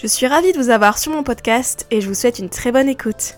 Je suis ravie de vous avoir sur mon podcast et je vous souhaite une très bonne écoute.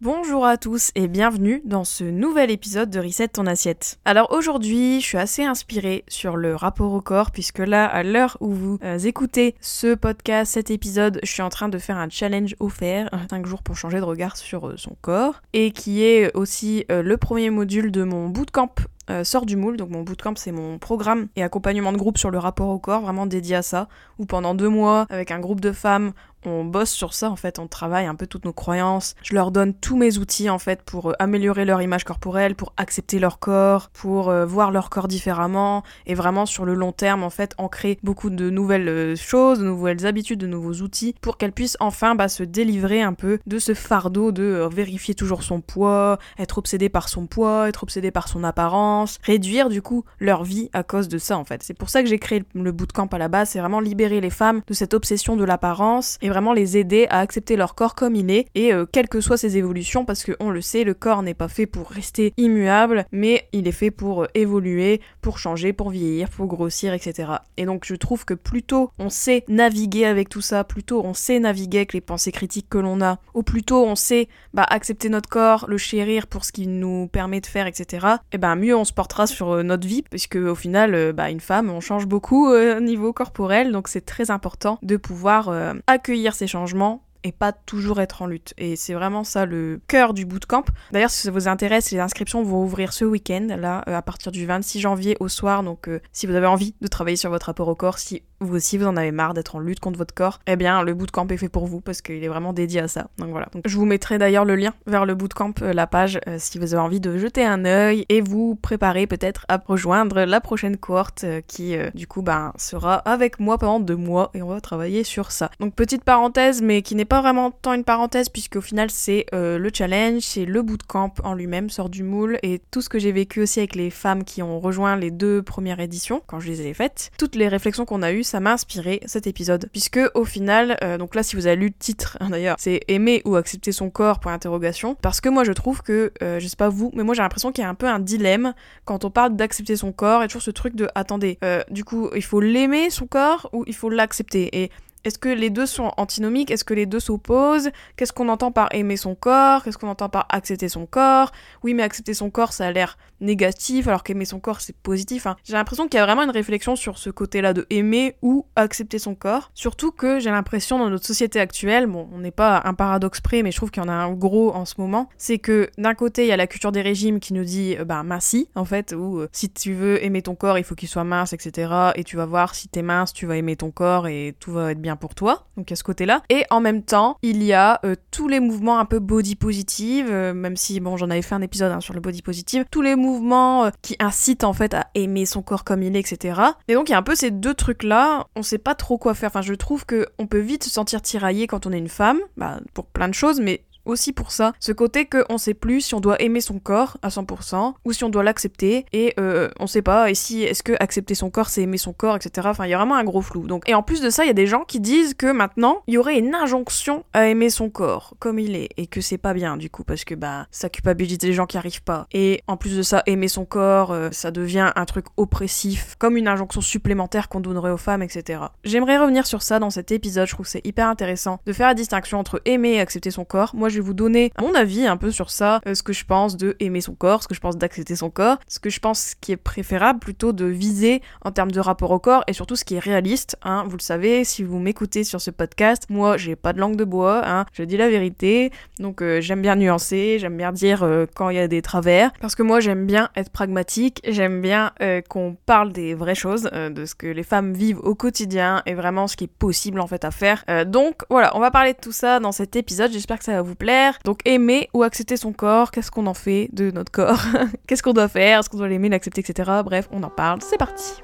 Bonjour à tous et bienvenue dans ce nouvel épisode de Reset ton assiette. Alors aujourd'hui, je suis assez inspirée sur le rapport au corps puisque là, à l'heure où vous euh, écoutez ce podcast, cet épisode, je suis en train de faire un challenge offert, 5 jours pour changer de regard sur euh, son corps, et qui est aussi euh, le premier module de mon bootcamp sort du moule. Donc mon bootcamp, c'est mon programme et accompagnement de groupe sur le rapport au corps, vraiment dédié à ça, où pendant deux mois, avec un groupe de femmes, on bosse sur ça en fait, on travaille un peu toutes nos croyances. Je leur donne tous mes outils en fait pour euh, améliorer leur image corporelle, pour accepter leur corps, pour euh, voir leur corps différemment et vraiment sur le long terme en fait ancrer beaucoup de nouvelles euh, choses, de nouvelles habitudes, de nouveaux outils pour qu'elles puissent enfin bah, se délivrer un peu de ce fardeau de vérifier toujours son poids, être obsédé par son poids, être obsédé par son apparence, réduire du coup leur vie à cause de ça en fait. C'est pour ça que j'ai créé le bootcamp à la base, c'est vraiment libérer les femmes de cette obsession de l'apparence et vraiment les aider à accepter leur corps comme il est et euh, quelles que soient ses évolutions parce que on le sait, le corps n'est pas fait pour rester immuable, mais il est fait pour euh, évoluer, pour changer, pour vieillir, pour grossir, etc. Et donc je trouve que plutôt on sait naviguer avec tout ça, plutôt on sait naviguer avec les pensées critiques que l'on a, ou plutôt on sait bah, accepter notre corps, le chérir pour ce qu'il nous permet de faire, etc. Et ben mieux on portera sur euh, notre vie, puisque au final, bah, une femme, on change beaucoup au niveau corporel, donc c'est très important de pouvoir accueillir ces changements et pas toujours être en lutte. Et c'est vraiment ça le cœur du bootcamp. D'ailleurs, si ça vous intéresse, les inscriptions vont ouvrir ce week-end, là, euh, à partir du 26 janvier au soir. Donc, euh, si vous avez envie de travailler sur votre rapport au corps, si vous aussi vous en avez marre d'être en lutte contre votre corps, eh bien, le bootcamp est fait pour vous parce qu'il est vraiment dédié à ça. Donc voilà. Je vous mettrai d'ailleurs le lien vers le bootcamp, euh, la page, si vous avez envie de jeter un œil et vous préparer peut-être à rejoindre la prochaine cohorte qui, du coup, ben, sera avec moi pendant deux mois et on va travailler sur ça. Donc, petite parenthèse, mais qui n'est pas vraiment tant une parenthèse puisque au final c'est euh, le challenge, c'est le bootcamp en lui-même, sort du moule et tout ce que j'ai vécu aussi avec les femmes qui ont rejoint les deux premières éditions quand je les ai faites. Toutes les réflexions qu'on a eues, ça m'a inspiré cet épisode. Puisque au final, euh, donc là si vous avez lu le titre hein, d'ailleurs, c'est aimer ou accepter son corps? pour interrogation. Parce que moi je trouve que, euh, je sais pas vous, mais moi j'ai l'impression qu'il y a un peu un dilemme quand on parle d'accepter son corps et toujours ce truc de attendez, du coup il faut l'aimer son corps ou il faut l'accepter? Et est-ce que les deux sont antinomiques? Est-ce que les deux s'opposent? Qu'est-ce qu'on entend par aimer son corps? Qu'est-ce qu'on entend par accepter son corps? Oui, mais accepter son corps, ça a l'air négatif, alors qu'aimer son corps, c'est positif. Hein. J'ai l'impression qu'il y a vraiment une réflexion sur ce côté-là de aimer ou accepter son corps. Surtout que j'ai l'impression dans notre société actuelle, bon, on n'est pas un paradoxe près, mais je trouve qu'il y en a un gros en ce moment, c'est que d'un côté, il y a la culture des régimes qui nous dit, euh, bah, mince, en fait, ou euh, si tu veux aimer ton corps, il faut qu'il soit mince, etc. Et tu vas voir, si t'es mince, tu vas aimer ton corps et tout va être bien pour toi. Donc à ce côté-là. Et en même temps, il y a euh, tous les mouvements un peu body positive, même si, bon, j'en avais fait un épisode hein, sur le body positive, tous les mouvements mouvement euh, qui incite en fait à aimer son corps comme il est, etc. Et donc il y a un peu ces deux trucs-là, on sait pas trop quoi faire. Enfin, je trouve que on peut vite se sentir tiraillé quand on est une femme, bah, pour plein de choses, mais aussi pour ça. Ce côté qu'on sait plus si on doit aimer son corps à 100% ou si on doit l'accepter et euh, on sait pas. Et si est-ce que accepter son corps c'est aimer son corps, etc. Enfin, il y a vraiment un gros flou. Donc, et en plus de ça, il y a des gens qui disent que maintenant il y aurait une injonction à aimer son corps comme il est et que c'est pas bien du coup parce que bah ça culpabilise les gens qui arrivent pas. Et en plus de ça, aimer son corps, euh, ça devient un truc oppressif, comme une injonction supplémentaire qu'on donnerait aux femmes, etc. J'aimerais revenir sur ça dans cet épisode. Je trouve que c'est hyper intéressant de faire la distinction entre aimer et accepter son corps. Moi, je vais vous donner mon avis un peu sur ça, euh, ce que je pense de aimer son corps, ce que je pense d'accepter son corps, ce que je pense qui est préférable plutôt de viser en termes de rapport au corps et surtout ce qui est réaliste. Hein. Vous le savez, si vous m'écoutez sur ce podcast, moi j'ai pas de langue de bois, hein. je dis la vérité, donc euh, j'aime bien nuancer, j'aime bien dire euh, quand il y a des travers, parce que moi j'aime bien être pragmatique, j'aime bien qu'on parle des vraies choses, de ce que les femmes vivent au quotidien et vraiment ce qui est possible en fait à faire. donc voilà, on va parler de tout ça dans cet épisode, j'espère que ça va vous plaire. Donc aimer ou accepter son corps, qu'est-ce qu'on en fait de notre corps Qu'est-ce qu'on doit faire? Est-ce qu'on doit l'aimer, l'accepter, etc. Bref, on en parle, c'est parti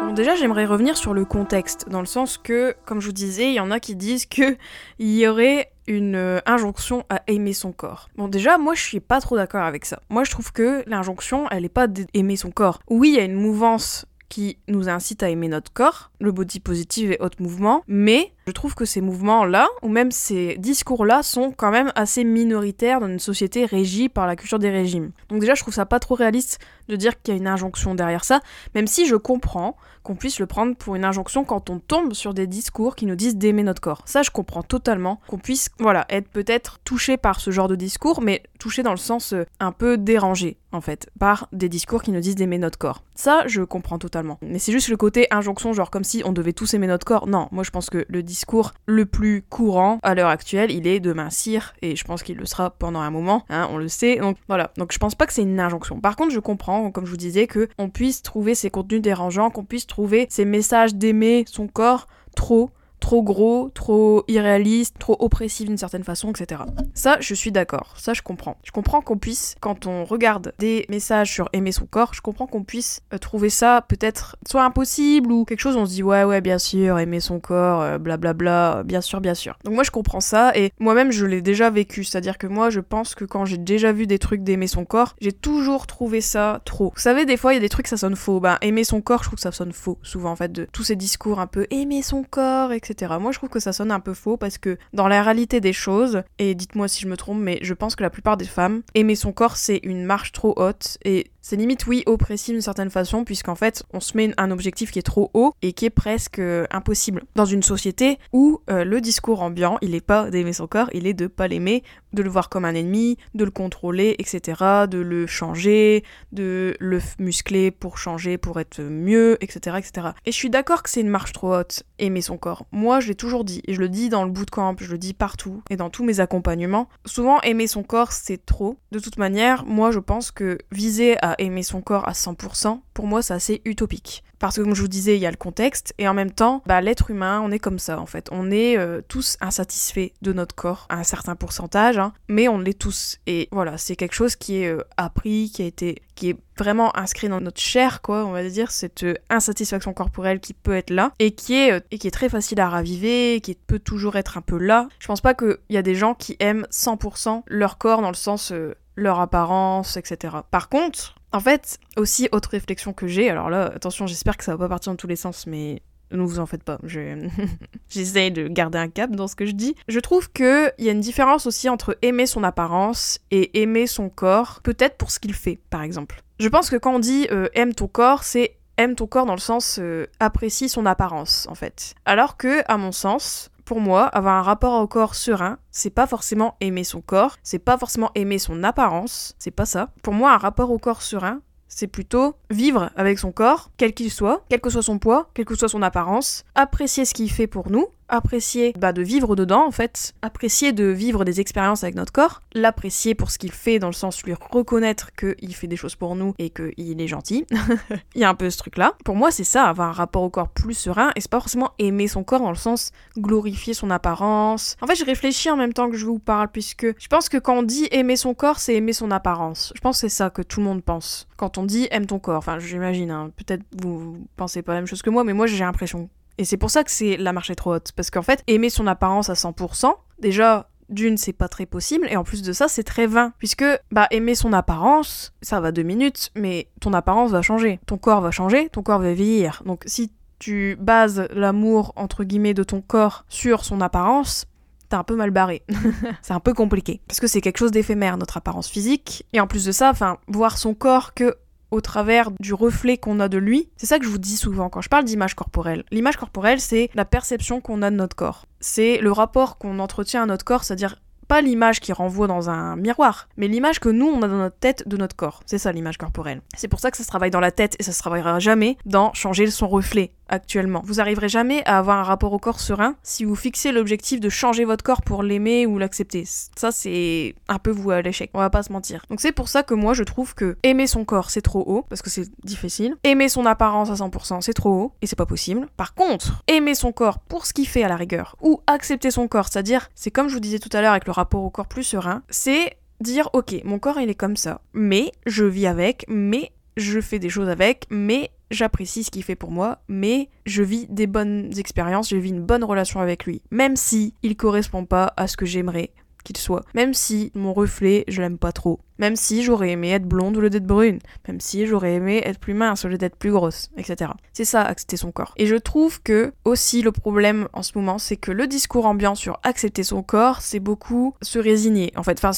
Bon, déjà, j'aimerais revenir sur le contexte, dans le sens que, comme je vous disais, il y en a qui disent que il y aurait une euh, injonction à aimer son corps. Bon déjà, moi je suis pas trop d'accord avec ça. Moi je trouve que l'injonction, elle est pas d'aimer son corps. Oui, il y a une mouvance qui nous incite à aimer notre corps, le body positive et autres mouvements, mais je trouve que ces mouvements-là, ou même ces discours-là, sont quand même assez minoritaires dans une société régie par la culture des régimes. Donc déjà, je trouve ça pas trop réaliste de dire qu'il y a une injonction derrière ça, même si je comprends qu'on puisse le prendre pour une injonction quand on tombe sur des discours qui nous disent d'aimer notre corps. Ça, je comprends totalement qu'on puisse, voilà, être peut-être touché par ce genre de discours, mais touché dans le sens euh, un peu dérangé, en fait, par des discours qui nous disent d'aimer notre corps. Ça, je comprends totalement. Mais c'est juste le côté injonction, genre comme si on devait tous aimer notre corps. Non, moi je pense que le discours le plus courant à l'heure actuelle, il est de mincir, et je pense qu'il le sera pendant un moment, hein, on le sait. Donc voilà, donc je pense pas que c'est une injonction. Par contre, je comprends, comme je vous disais, que on puisse trouver ces contenus dérangeants, qu'on puisse trouver ces messages d'aimer son corps trop trop gros, trop irréaliste, trop oppressif d'une certaine façon, etc. Ça, je suis d'accord, ça je comprends. Je comprends qu'on puisse, quand on regarde des messages sur aimer son corps, je comprends qu'on puisse euh, trouver ça peut-être soit impossible ou quelque chose, on se dit ouais ouais bien sûr, aimer son corps, blablabla, euh, bla, bla, bien sûr, bien sûr. Donc moi je comprends ça et moi-même je l'ai déjà vécu, c'est-à-dire que moi je pense que quand j'ai déjà vu des trucs d'aimer son corps, j'ai toujours trouvé ça trop. Vous savez, des fois il y a des trucs ça sonne faux. Ben aimer son corps, je trouve que ça sonne faux souvent en fait de tous ces discours un peu aimer son corps, etc. Moi, je trouve que ça sonne un peu faux parce que dans la réalité des choses, et dites-moi si je me trompe, mais je pense que la plupart des femmes, aimer son corps, c'est une marche trop haute et c'est limite, oui, oppressif d'une certaine façon, puisqu'en fait, on se met un objectif qui est trop haut et qui est presque euh, impossible. Dans une société où euh, le discours ambiant, il est pas d'aimer son corps, il est de pas l'aimer, de le voir comme un ennemi, de le contrôler, etc., de le changer, de le muscler pour changer, pour être mieux, etc., etc. Et je suis d'accord que c'est une marche trop haute, aimer son corps. Moi, je l'ai toujours dit, et je le dis dans le bootcamp, je le dis partout, et dans tous mes accompagnements. Souvent, aimer son corps, c'est trop. De toute manière, moi, je pense que viser à aimer son corps à 100%, pour moi c'est assez utopique. Parce que comme je vous disais, il y a le contexte, et en même temps, bah, l'être humain, on est comme ça en fait. On est euh, tous insatisfaits de notre corps, à un certain pourcentage, hein, mais on l'est tous. Et voilà, c'est quelque chose qui est euh, appris, qui a été, qui est vraiment inscrit dans notre chair, quoi, on va dire, cette euh, insatisfaction corporelle qui peut être là, et qui est, et qui est très facile à raviver, qui peut toujours être un peu là. Je pense pas qu'il y a des gens qui aiment 100% leur corps dans le sens leur apparence, etc. Par contre, en fait, aussi autre réflexion que j'ai, alors là, attention, j'espère que ça va pas partir dans tous les sens, mais ne vous en faites pas, j'essaye de garder un cap dans ce que je dis. Je trouve qu'il y a une différence aussi entre aimer son apparence et aimer son corps, peut-être pour ce qu'il fait, par exemple. Je pense que quand on dit euh, aime ton corps, c'est aime ton corps dans le sens euh, apprécie son apparence, en fait. Alors que, à mon sens, pour moi, avoir un rapport au corps serein, c'est pas forcément aimer son corps, c'est pas forcément aimer son apparence, c'est pas ça. Pour moi, un rapport au corps serein, c'est plutôt vivre avec son corps, quel qu'il soit, quel que soit son poids, quelle que soit son apparence, apprécier ce qu'il fait pour nous, apprécier bah, de vivre dedans en fait, apprécier de vivre des expériences avec notre corps, l'apprécier pour ce qu'il fait dans le sens lui reconnaître qu'il fait des choses pour nous et qu'il est gentil. Il y a un peu ce truc là. Pour moi c'est ça, avoir un rapport au corps plus serein et c'est pas forcément aimer son corps dans le sens glorifier son apparence. En fait je réfléchis en même temps que je vous parle puisque je pense que quand on dit aimer son corps c'est aimer son apparence. Je pense que c'est ça que tout le monde pense. Quand on dit aime ton corps, enfin j'imagine, hein. peut-être vous pensez pas la même chose que moi mais moi j'ai l'impression et c'est pour ça que c'est la marche est trop haute. Parce qu'en fait, aimer son apparence à 100%, déjà, d'une, c'est pas très possible, et en plus de ça, c'est très vain. Puisque, bah, aimer son apparence, ça va deux minutes, mais ton apparence va changer. Ton corps va changer, ton corps va vieillir. Donc si tu bases l'amour, entre guillemets, de ton corps sur son apparence, t'es un peu mal barré. c'est un peu compliqué. Parce que c'est quelque chose d'éphémère, notre apparence physique. Et en plus de ça, enfin, voir son corps que au travers du reflet qu'on a de lui. C'est ça que je vous dis souvent quand je parle d'image corporelle. L'image corporelle, c'est la perception qu'on a de notre corps. C'est le rapport qu'on entretient à notre corps, c'est-à-dire pas l'image qui renvoie dans un miroir, mais l'image que nous on a dans notre tête de notre corps. C'est ça l'image corporelle. C'est pour ça que ça se travaille dans la tête et ça se travaillera jamais dans changer son reflet actuellement. Vous arriverez jamais à avoir un rapport au corps serein si vous fixez l'objectif de changer votre corps pour l'aimer ou l'accepter. Ça, c'est un peu vous à l'échec. On va pas se mentir. Donc c'est pour ça que moi, je trouve que aimer son corps, c'est trop haut, parce que c'est difficile. Aimer son apparence à 100%, c'est trop haut, et c'est pas possible. Par contre, aimer son corps pour ce qu'il fait à la rigueur, ou accepter son corps, c'est-à-dire, c'est comme je vous disais tout à l'heure avec le rapport au corps plus serein, c'est dire, ok, mon corps, il est comme ça, mais je vis avec, mais je fais des choses avec, mais j'apprécie ce qu'il fait pour moi, mais je vis des bonnes expériences, je vis une bonne relation avec lui, même si il correspond pas à ce que j'aimerais qu'il soit, même si mon reflet, je l'aime pas trop, même si j'aurais aimé être blonde au lieu d'être brune, même si j'aurais aimé être plus mince au lieu d'être plus grosse, etc. C'est ça, accepter son corps. Et je trouve que aussi le problème en ce moment, c'est que le discours ambiant sur accepter son corps, c'est beaucoup se résigner. En fait, enfin,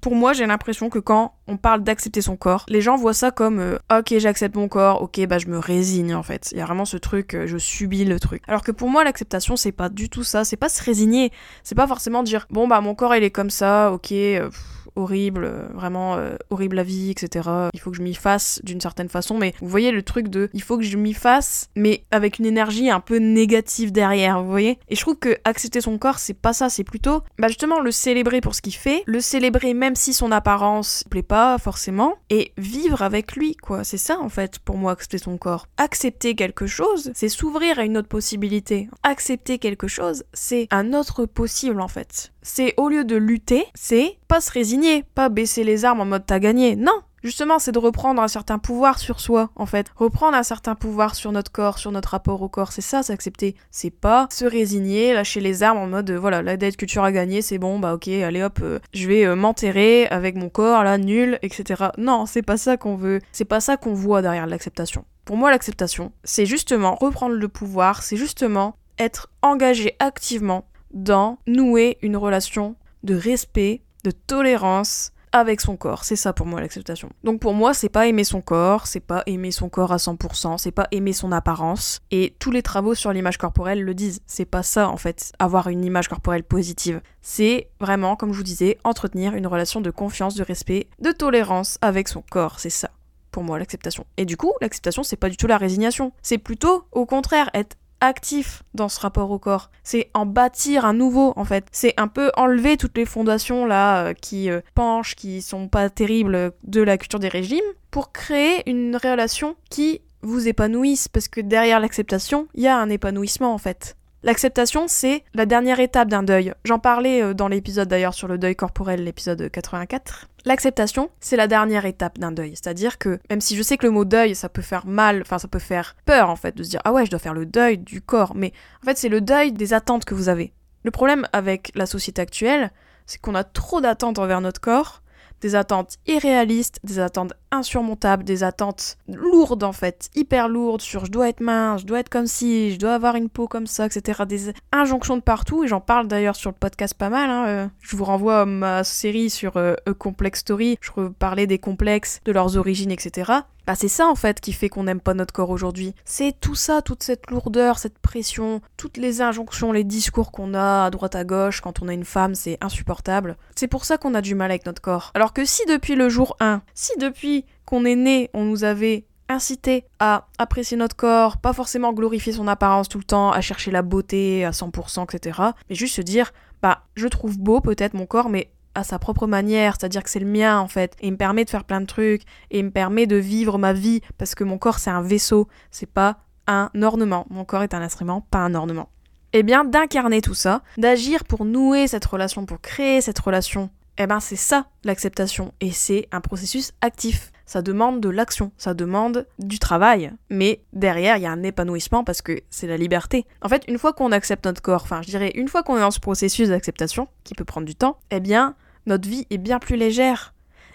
pour moi, j'ai l'impression que quand on parle d'accepter son corps, les gens voient ça comme euh, ok, j'accepte mon corps, ok, bah je me résigne en fait. Il y a vraiment ce truc, euh, je subis le truc. Alors que pour moi, l'acceptation, c'est pas du tout ça. C'est pas se résigner. C'est pas forcément dire bon bah mon corps il est comme ça, ok. Euh, horrible, euh, vraiment euh, horrible la vie, etc. Il faut que je m'y fasse d'une certaine façon, mais vous voyez le truc de il faut que je m'y fasse, mais avec une énergie un peu négative derrière, vous voyez Et je trouve que accepter son corps, c'est pas ça, c'est plutôt bah justement le célébrer pour ce qu'il fait, le célébrer même si son apparence plaît pas forcément, et vivre avec lui, quoi. C'est ça en fait pour moi accepter son corps. Accepter quelque chose, c'est s'ouvrir à une autre possibilité. Accepter quelque chose, c'est un autre possible en fait c'est au lieu de lutter, c'est pas se résigner, pas baisser les armes en mode t'as gagné. Non, Justement, c'est de reprendre un certain pouvoir sur soi, en fait. Reprendre un certain pouvoir sur notre corps, sur notre rapport au corps, c'est ça, s'accepter. C'est pas se résigner, lâcher les armes en mode, voilà, la dette que tu auras gagnée, c'est bon, bah ok, allez hop, euh, je vais euh, m'enterrer avec mon corps, là, nul, etc. Non, c'est pas ça qu'on veut, c'est pas ça qu'on voit derrière l'acceptation. Pour moi, l'acceptation, c'est justement reprendre le pouvoir, c'est justement être engagé activement dans nouer une relation de respect, de tolérance avec son corps. C'est ça pour moi l'acceptation. Donc pour moi, c'est pas aimer son corps, c'est pas aimer son corps à 100%, c'est pas aimer son apparence. Et tous les travaux sur l'image corporelle le disent. C'est pas ça en fait, avoir une image corporelle positive. C'est vraiment, comme je vous disais, entretenir une relation de confiance, de respect, de tolérance avec son corps. C'est ça pour moi l'acceptation. Et du coup, l'acceptation, c'est pas du tout la résignation. C'est plutôt, au contraire, être actif dans ce rapport au corps. C'est en bâtir un nouveau en fait. C'est un peu enlever toutes les fondations là euh, qui euh, penchent, qui sont pas terribles de la culture des régimes pour créer une relation qui vous épanouisse parce que derrière l'acceptation, il y a un épanouissement en fait. L'acceptation, c'est la dernière étape d'un deuil. J'en parlais euh, dans l'épisode d'ailleurs sur le deuil corporel, l'épisode 84. L'acceptation, c'est la dernière étape d'un deuil. C'est-à-dire que, même si je sais que le mot deuil, ça peut faire mal, enfin ça peut faire peur en fait, de se dire ah ouais, je dois faire le deuil du corps, mais en fait c'est le deuil des attentes que vous avez. Le problème avec la société actuelle, c'est qu'on a trop d'attentes envers notre corps, des attentes irréalistes, des attentes insurmontables, des attentes lourdes en fait, hyper lourdes sur je dois être mince, je dois être comme si, je dois avoir une peau comme ça, etc. Des injonctions de partout, et j'en parle d'ailleurs sur le podcast pas mal. Hein, euh. Je vous renvoie à ma série sur euh, A Complex Story, je parlais des complexes, de leurs origines, etc. Bah c'est ça en fait qui fait qu'on n'aime pas notre corps aujourd'hui. C'est tout ça, toute cette lourdeur, cette pression, toutes les injonctions, les discours qu'on a à droite à gauche quand on a une femme, c'est insupportable. C'est pour ça qu'on a du mal avec notre corps. Alors que si depuis le jour 1, si depuis qu'on est né, on nous avait incité à apprécier notre corps, pas forcément glorifier son apparence tout le temps, à chercher la beauté à 100%, etc. Mais juste se dire, bah, je trouve beau peut-être mon corps, mais à sa propre manière, c'est-à-dire que c'est le mien en fait, et il me permet de faire plein de trucs, et il me permet de vivre ma vie, parce que mon corps c'est un vaisseau, c'est pas un ornement. Mon corps est un instrument, pas un ornement. Eh bien, d'incarner tout ça, d'agir pour nouer cette relation, pour créer cette relation, eh ben c'est ça l'acceptation, et c'est un processus actif. Ça demande de l'action, ça demande du travail, mais derrière il y a un épanouissement parce que c'est la liberté. En fait, une fois qu'on accepte notre corps, enfin je dirais une fois qu'on est dans ce processus d'acceptation, qui peut prendre du temps, eh bien notre vie est bien plus légère.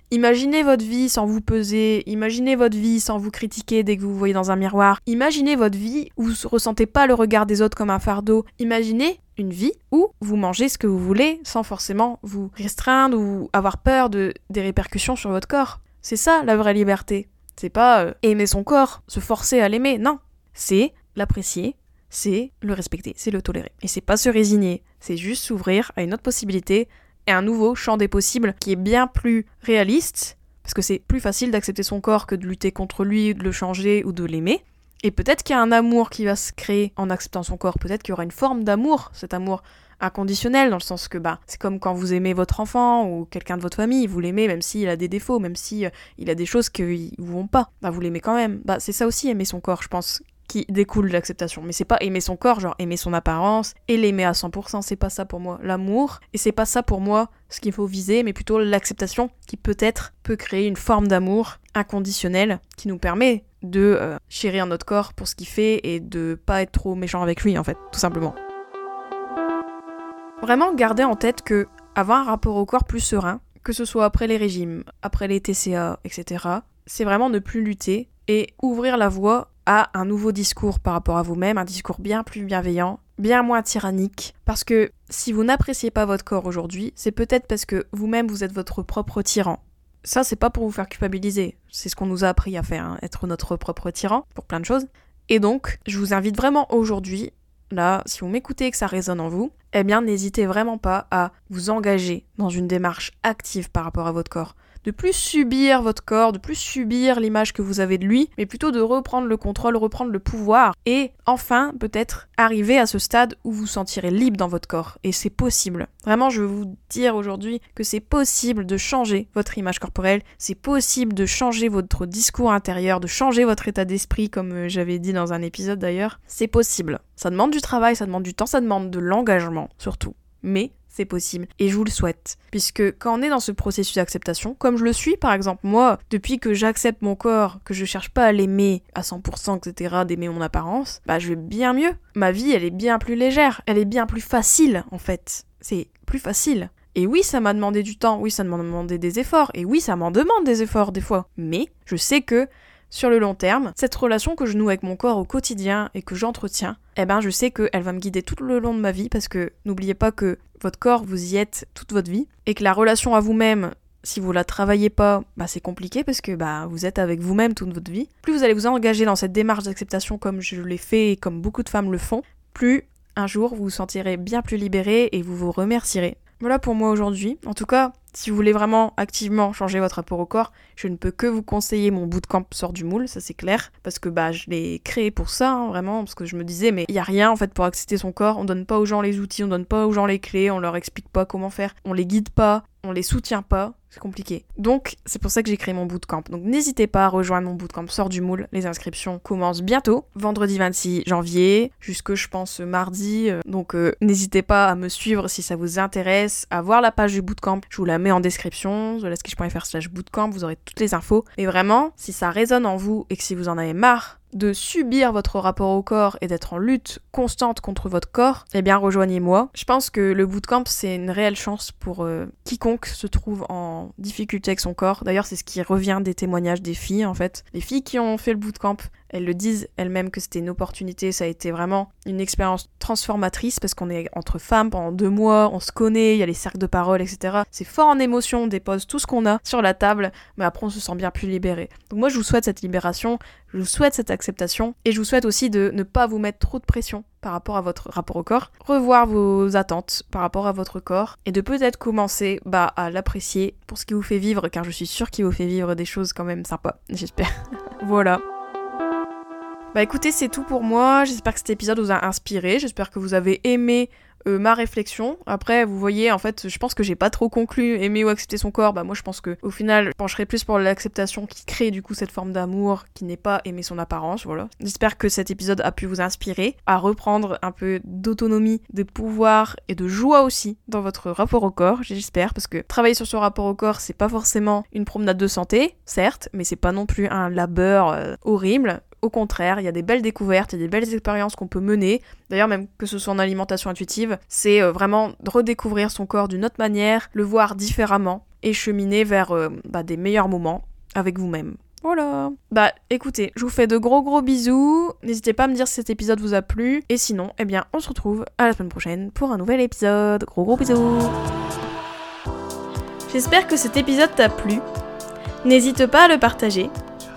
Imaginez votre vie sans vous peser, imaginez votre vie sans vous critiquer dès que vous vous voyez dans un miroir, imaginez votre vie où vous ne ressentez pas le regard des autres comme un fardeau, imaginez une vie où vous mangez ce que vous voulez sans forcément vous restreindre ou avoir peur de, des répercussions sur votre corps. C'est ça la vraie liberté. C'est pas euh, aimer son corps, se forcer à l'aimer, non. C'est l'apprécier, c'est le respecter, c'est le tolérer. Et c'est pas se résigner, c'est juste s'ouvrir à une autre possibilité, et un nouveau champ des possibles qui est bien plus réaliste, parce que c'est plus facile d'accepter son corps que de lutter contre lui, de le changer ou de l'aimer. Et peut-être qu'il y a un amour qui va se créer en acceptant son corps, peut-être qu'il y aura une forme d'amour, cet amour inconditionnel, dans le sens que bah, c'est comme quand vous aimez votre enfant ou quelqu'un de votre famille, vous l'aimez même s'il a des défauts, même s'il il a des choses qui vous vont pas, bah vous l'aimez quand même. Bah c'est ça aussi aimer son corps, je pense qui découle de l'acceptation. Mais c'est pas aimer son corps, genre aimer son apparence et l'aimer à 100%, c'est pas ça pour moi. L'amour, et c'est pas ça pour moi ce qu'il faut viser, mais plutôt l'acceptation qui peut-être peut créer une forme d'amour inconditionnel qui nous permet de euh, chérir notre corps pour ce qu'il fait et de pas être trop méchant avec lui en fait, tout simplement. Vraiment garder en tête que avoir un rapport au corps plus serein, que ce soit après les régimes, après les TCA, etc., c'est vraiment ne plus lutter et ouvrir la voie à un nouveau discours par rapport à vous-même, un discours bien plus bienveillant, bien moins tyrannique. Parce que si vous n'appréciez pas votre corps aujourd'hui, c'est peut-être parce que vous-même vous êtes votre propre tyran. Ça, c'est pas pour vous faire culpabiliser. C'est ce qu'on nous a appris à faire, hein, être notre propre tyran pour plein de choses. Et donc, je vous invite vraiment aujourd'hui, là, si vous m'écoutez et que ça résonne en vous, eh bien, n'hésitez vraiment pas à vous engager dans une démarche active par rapport à votre corps de plus subir votre corps, de plus subir l'image que vous avez de lui, mais plutôt de reprendre le contrôle, reprendre le pouvoir, et enfin peut-être arriver à ce stade où vous vous sentirez libre dans votre corps. Et c'est possible. Vraiment, je veux vous dire aujourd'hui que c'est possible de changer votre image corporelle, c'est possible de changer votre discours intérieur, de changer votre état d'esprit, comme euh, j'avais dit dans un épisode d'ailleurs. C'est possible. Ça demande du travail, ça demande du temps, ça demande de l'engagement surtout. Mais c'est possible. Et je vous le souhaite. Puisque quand on est dans ce processus d'acceptation, comme je le suis par exemple, moi, depuis que j'accepte mon corps, que je cherche pas à l'aimer à 100%, etc., d'aimer mon apparence, bah je vais bien mieux. Ma vie, elle est bien plus légère, elle est bien plus facile en fait. C'est plus facile. Et oui, ça m'a demandé du temps, oui, ça m'a demandé des efforts, et oui, ça m'en demande des efforts des fois. Mais je sais que sur le long terme, cette relation que je noue avec mon corps au quotidien et que j'entretiens, eh ben je sais qu'elle va me guider tout le long de ma vie parce que n'oubliez pas que votre corps, vous y êtes toute votre vie et que la relation à vous-même, si vous la travaillez pas, bah c'est compliqué parce que bah vous êtes avec vous-même toute votre vie. Plus vous allez vous engager dans cette démarche d'acceptation comme je l'ai fait et comme beaucoup de femmes le font, plus un jour vous vous sentirez bien plus libéré et vous vous remercierez. Voilà pour moi aujourd'hui. En tout cas, si vous voulez vraiment activement changer votre rapport au corps, je ne peux que vous conseiller mon bootcamp sort du moule, ça c'est clair, parce que bah je l'ai créé pour ça, hein, vraiment, parce que je me disais mais il y a rien en fait pour accepter son corps, on donne pas aux gens les outils, on donne pas aux gens les clés, on leur explique pas comment faire, on les guide pas, on les soutient pas, c'est compliqué. Donc, c'est pour ça que j'ai créé mon bootcamp. Donc, n'hésitez pas à rejoindre mon bootcamp Sort du moule. Les inscriptions commencent bientôt, vendredi 26 janvier, jusque je pense mardi. Euh, donc, euh, n'hésitez pas à me suivre si ça vous intéresse, à voir la page du bootcamp. Je vous la en description, thelaskish.fr slash bootcamp, vous aurez toutes les infos. Et vraiment, si ça résonne en vous et que si vous en avez marre de subir votre rapport au corps et d'être en lutte constante contre votre corps, eh bien rejoignez-moi. Je pense que le bootcamp c'est une réelle chance pour euh, quiconque se trouve en difficulté avec son corps. D'ailleurs, c'est ce qui revient des témoignages des filles en fait. Les filles qui ont fait le bootcamp, elles le disent elles-mêmes que c'était une opportunité, ça a été vraiment une expérience transformatrice parce qu'on est entre femmes pendant deux mois, on se connaît, il y a les cercles de parole, etc. C'est fort en émotion, on dépose tout ce qu'on a sur la table, mais après on se sent bien plus libéré. Donc moi je vous souhaite cette libération, je vous souhaite cette et je vous souhaite aussi de ne pas vous mettre trop de pression par rapport à votre rapport au corps, revoir vos attentes par rapport à votre corps et de peut-être commencer bah, à l'apprécier pour ce qui vous fait vivre car je suis sûre qu'il vous fait vivre des choses quand même sympas, j'espère. voilà. Bah écoutez, c'est tout pour moi. J'espère que cet épisode vous a inspiré. J'espère que vous avez aimé euh, ma réflexion. Après, vous voyez, en fait, je pense que j'ai pas trop conclu aimer ou accepter son corps. Bah moi, je pense que au final, je pencherai plus pour l'acceptation qui crée du coup cette forme d'amour, qui n'est pas aimer son apparence. Voilà. J'espère que cet épisode a pu vous inspirer à reprendre un peu d'autonomie, de pouvoir et de joie aussi dans votre rapport au corps. J'espère parce que travailler sur son rapport au corps, c'est pas forcément une promenade de santé, certes, mais c'est pas non plus un labeur euh, horrible. Au contraire, il y a des belles découvertes, il y a des belles expériences qu'on peut mener. D'ailleurs, même que ce soit en alimentation intuitive, c'est euh, vraiment redécouvrir son corps d'une autre manière, le voir différemment et cheminer vers euh, bah, des meilleurs moments avec vous-même. Voilà. Bah écoutez, je vous fais de gros gros bisous. N'hésitez pas à me dire si cet épisode vous a plu. Et sinon, eh bien, on se retrouve à la semaine prochaine pour un nouvel épisode. Gros gros bisous. J'espère que cet épisode t'a plu. N'hésite pas à le partager